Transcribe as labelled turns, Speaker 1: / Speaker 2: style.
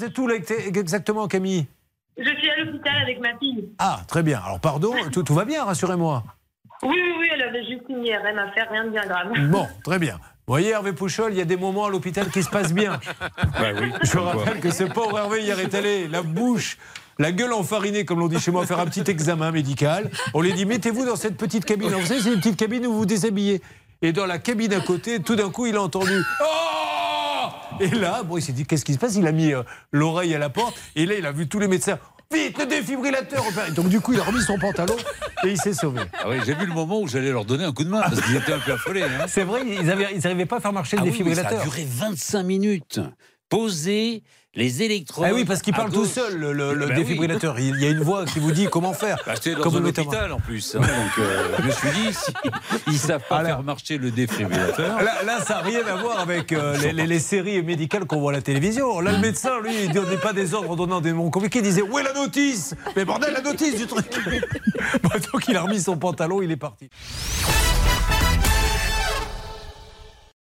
Speaker 1: Vous êtes où là, exactement, Camille?
Speaker 2: Je suis à l'hôpital avec ma fille.
Speaker 1: Ah, très bien. Alors, pardon, tout, tout va bien, rassurez-moi.
Speaker 2: Oui, oui, oui, elle avait juste une IRM à faire, rien de bien grave.
Speaker 1: Bon, très bien. Vous voyez, Hervé Pouchol, il y a des moments à l'hôpital qui se passent bien.
Speaker 3: Bah oui,
Speaker 1: Je
Speaker 3: quoi.
Speaker 1: rappelle que ce pauvre Hervé hier est allé, la bouche, la gueule enfarinée, comme l'on dit chez moi, faire un petit examen médical. On lui dit mettez-vous dans cette petite cabine. Alors, vous savez, c'est une petite cabine où vous vous déshabillez. Et dans la cabine à côté, tout d'un coup, il a entendu Oh Et là, bon, il s'est dit qu'est-ce qui se passe? Il a mis euh, l'oreille à la porte. Et là, il a vu tous les médecins. Vite, le défibrillateur Donc, du coup, il a remis son pantalon et il s'est sauvé.
Speaker 3: Ah oui, j'ai vu le moment où j'allais leur donner un coup de main parce qu'ils étaient un peu affolés. hein.
Speaker 1: C'est vrai, ils n'arrivaient pas à faire marcher le
Speaker 3: Ah oui, mais ça
Speaker 1: défibrillateur.
Speaker 3: a duré 25 minutes. Poser les électrodes.
Speaker 1: Ah oui, parce qu'il parle tout seul, le, le- le
Speaker 3: Ben oui.
Speaker 1: défibrillateur. Il y a une voix qui vous dit comment faire.
Speaker 3: Bah, dans
Speaker 1: vous
Speaker 3: un hôpital en plus. hein, donc euh, je me suis dit, si ils savent pas
Speaker 1: Alors.
Speaker 3: faire marcher le défibrillateur.
Speaker 1: Là, là, ça n'a rien à voir avec euh, les, les- les séries médicales qu'on voit à la télévision. Là, le médecin, lui, il ne donnait pas des ordres en donnant des noms compliqués. Il disait Où est la notice? Mais bordel, la notice du truc Bon, Donc, il a remis son pantalon, il est parti.